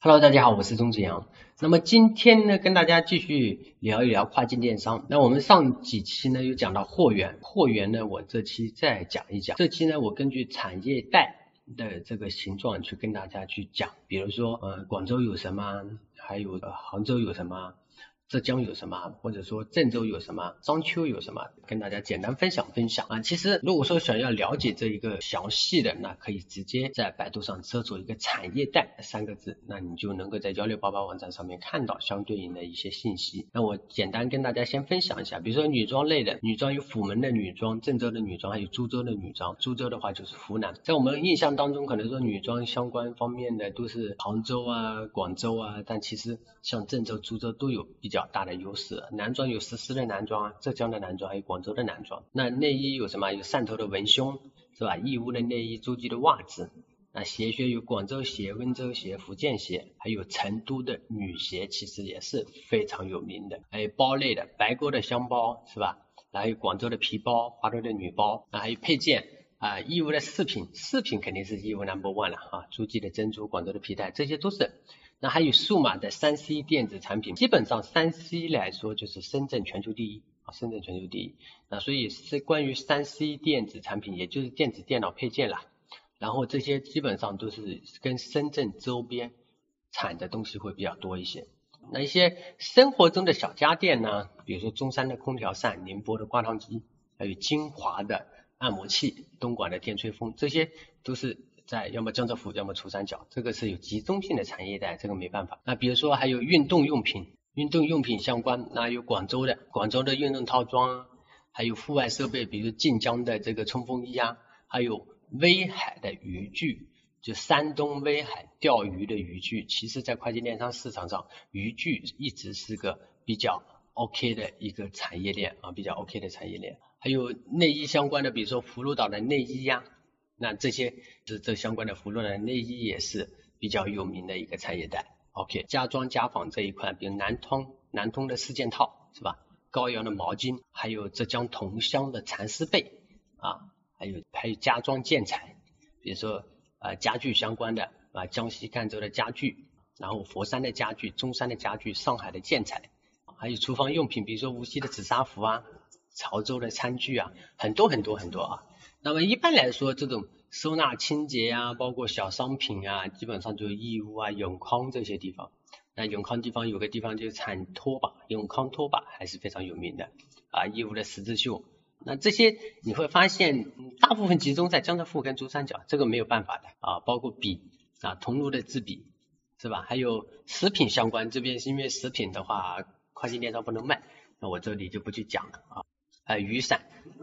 Hello，大家好，我是钟子阳。那么今天呢，跟大家继续聊一聊跨境电商。那我们上几期呢，有讲到货源，货源呢，我这期再讲一讲。这期呢，我根据产业带的这个形状去跟大家去讲，比如说，呃，广州有什么，还有杭州有什么。浙江有什么，或者说郑州有什么，商丘有什么，跟大家简单分享分享啊。其实如果说想要了解这一个详细的，那可以直接在百度上搜索一个产业带三个字，那你就能够在幺六八八网站上面看到相对应的一些信息。那我简单跟大家先分享一下，比如说女装类的，女装有虎门的女装、郑州的女装，还有株洲的女装。株洲的话就是湖南，在我们印象当中，可能说女装相关方面的都是杭州啊、广州啊，但其实像郑州、株洲都有比较。较大的优势，男装有石狮的男装，浙江的男装，还有广州的男装。那内衣有什么？有汕头的文胸，是吧？义乌的内衣，诸暨的袜子。那鞋靴有广州鞋、温州鞋、福建鞋，还有成都的女鞋，其实也是非常有名的。还有包类的，白沟的箱包，是吧？还有广州的皮包，华东的女包。那还有配件啊，义乌的饰品，饰品肯定是义乌 number one 了啊，诸暨的珍珠，广州的皮带，这些都是。那还有数码的三 C 电子产品，基本上三 C 来说就是深圳全球第一啊，深圳全球第一。那所以是关于三 C 电子产品，也就是电子电脑配件啦。然后这些基本上都是跟深圳周边产的东西会比较多一些。那一些生活中的小家电呢，比如说中山的空调扇、宁波的挂烫机，还有金华的按摩器、东莞的电吹风，这些都是。在要么江浙沪，要么珠三角，这个是有集中性的产业带，这个没办法。那比如说还有运动用品，运动用品相关，那有广州的，广州的运动套装，还有户外设备，比如晋江的这个冲锋衣啊，还有威海的渔具，就山东威海钓鱼的渔具，其实在跨境电商市场上，渔具一直是个比较 OK 的一个产业链啊，比较 OK 的产业链。还有内衣相关的，比如说葫芦岛的内衣呀。那这些这这相关的服装的内衣也是比较有名的一个产业带。OK，家装家纺这一块，比如南通南通的四件套是吧？高阳的毛巾，还有浙江桐乡的蚕丝被啊，还有还有家装建材，比如说啊家具相关的啊江西赣州的家具，然后佛山的家具，中山的家具，上海的建材，还有厨房用品，比如说无锡的紫砂壶啊，潮州的餐具啊，很多很多很多啊。那么一般来说，这种收纳清洁啊，包括小商品啊，基本上就义乌啊、永康这些地方。那永康地方有个地方就产拖把，永康拖把还是非常有名的啊。义乌的十字绣，那这些你会发现大部分集中在江浙沪跟珠三角，这个没有办法的啊。包括笔啊，桐庐的制笔是吧？还有食品相关，这边是因为食品的话，跨境电商不能卖，那我这里就不去讲了啊。还有雨伞，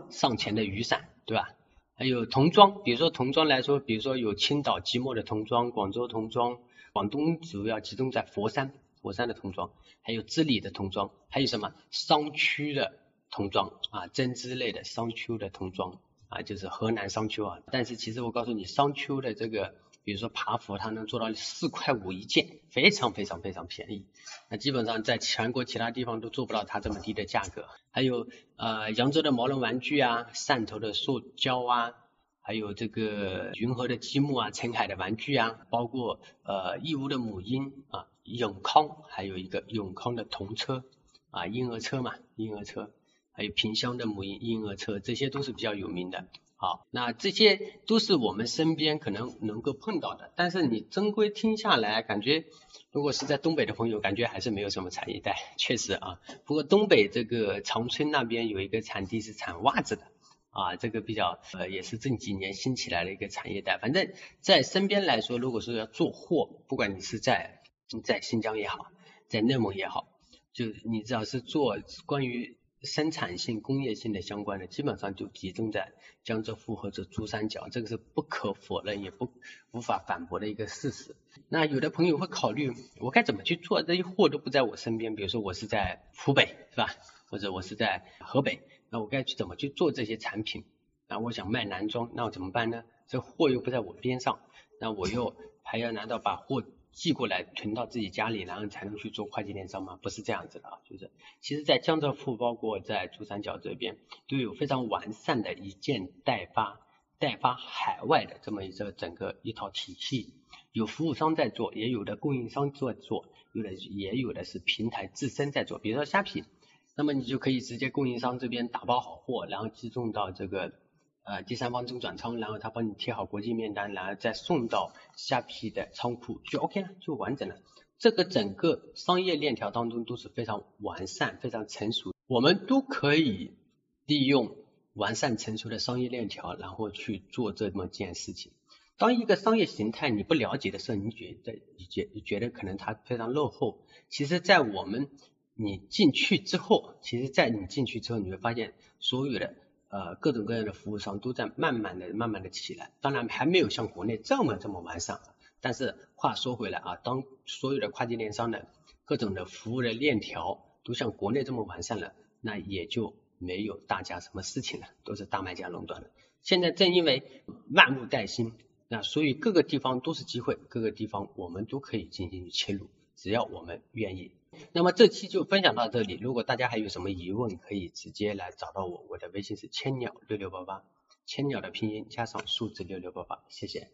上前的雨伞，对吧？还有童装，比如说童装来说，比如说有青岛即墨的童装，广州童装，广东主要集中在佛山，佛山的童装，还有织里的童装，还有什么商丘的童装啊，针织类的商丘的童装啊，就是河南商丘啊。但是其实我告诉你，商丘的这个。比如说爬服，它能做到四块五一件，非常非常非常便宜。那基本上在全国其他地方都做不到它这么低的价格。还有呃扬州的毛绒玩具啊，汕头的塑胶啊，还有这个云和的积木啊，澄海的玩具啊，包括呃义乌的母婴啊，永康还有一个永康的童车啊，婴儿车嘛，婴儿车，还有萍乡的母婴婴儿车，这些都是比较有名的。好，那这些都是我们身边可能能够碰到的，但是你正规听下来，感觉如果是在东北的朋友，感觉还是没有什么产业带，确实啊。不过东北这个长春那边有一个产地是产袜子的啊，这个比较呃也是这几年新起来的一个产业带。反正在身边来说，如果说要做货，不管你是在在新疆也好，在内蒙也好，就你只要是做关于。生产性、工业性的相关的，基本上就集中在江浙沪或者珠三角，这个是不可否认也不无法反驳的一个事实。那有的朋友会考虑，我该怎么去做？这些货都不在我身边，比如说我是在湖北，是吧？或者我是在河北，那我该去怎么去做这些产品？那我想卖男装，那我怎么办呢？这货又不在我边上，那我又还要难道把货？寄过来囤到自己家里，然后才能去做跨境电商吗？不是这样子的啊，就是其实，在江浙沪，包括在珠三角这边，都有非常完善的一件代发、代发海外的这么一个整个一套体系。有服务商在做，也有的供应商在做，有的也有的是平台自身在做。比如说虾皮，那么你就可以直接供应商这边打包好货，然后寄送到这个呃第三方中转仓，然后他帮你贴好国际面单，然后再送到虾皮的仓库就 OK 了，就完整了。这个整个商业链条当中都是非常完善、非常成熟，我们都可以利用完善成熟的商业链条，然后去做这么件事情。当一个商业形态你不了解的时候，你觉得你觉你觉得可能它非常落后。其实，在我们你进去之后，其实，在你进去之后，你会发现所有的呃各种各样的服务商都在慢慢的、慢慢的起来。当然，还没有像国内这么这么完善。但是话说回来啊，当所有的跨境电商的各种的服务的链条都像国内这么完善了，那也就没有大家什么事情了，都是大卖家垄断了。现在正因为万物待新。那所以各个地方都是机会，各个地方我们都可以进行切入，只要我们愿意。那么这期就分享到这里，如果大家还有什么疑问，可以直接来找到我，我的微信是千鸟六六八八，千鸟的拼音加上数字六六八八，谢谢。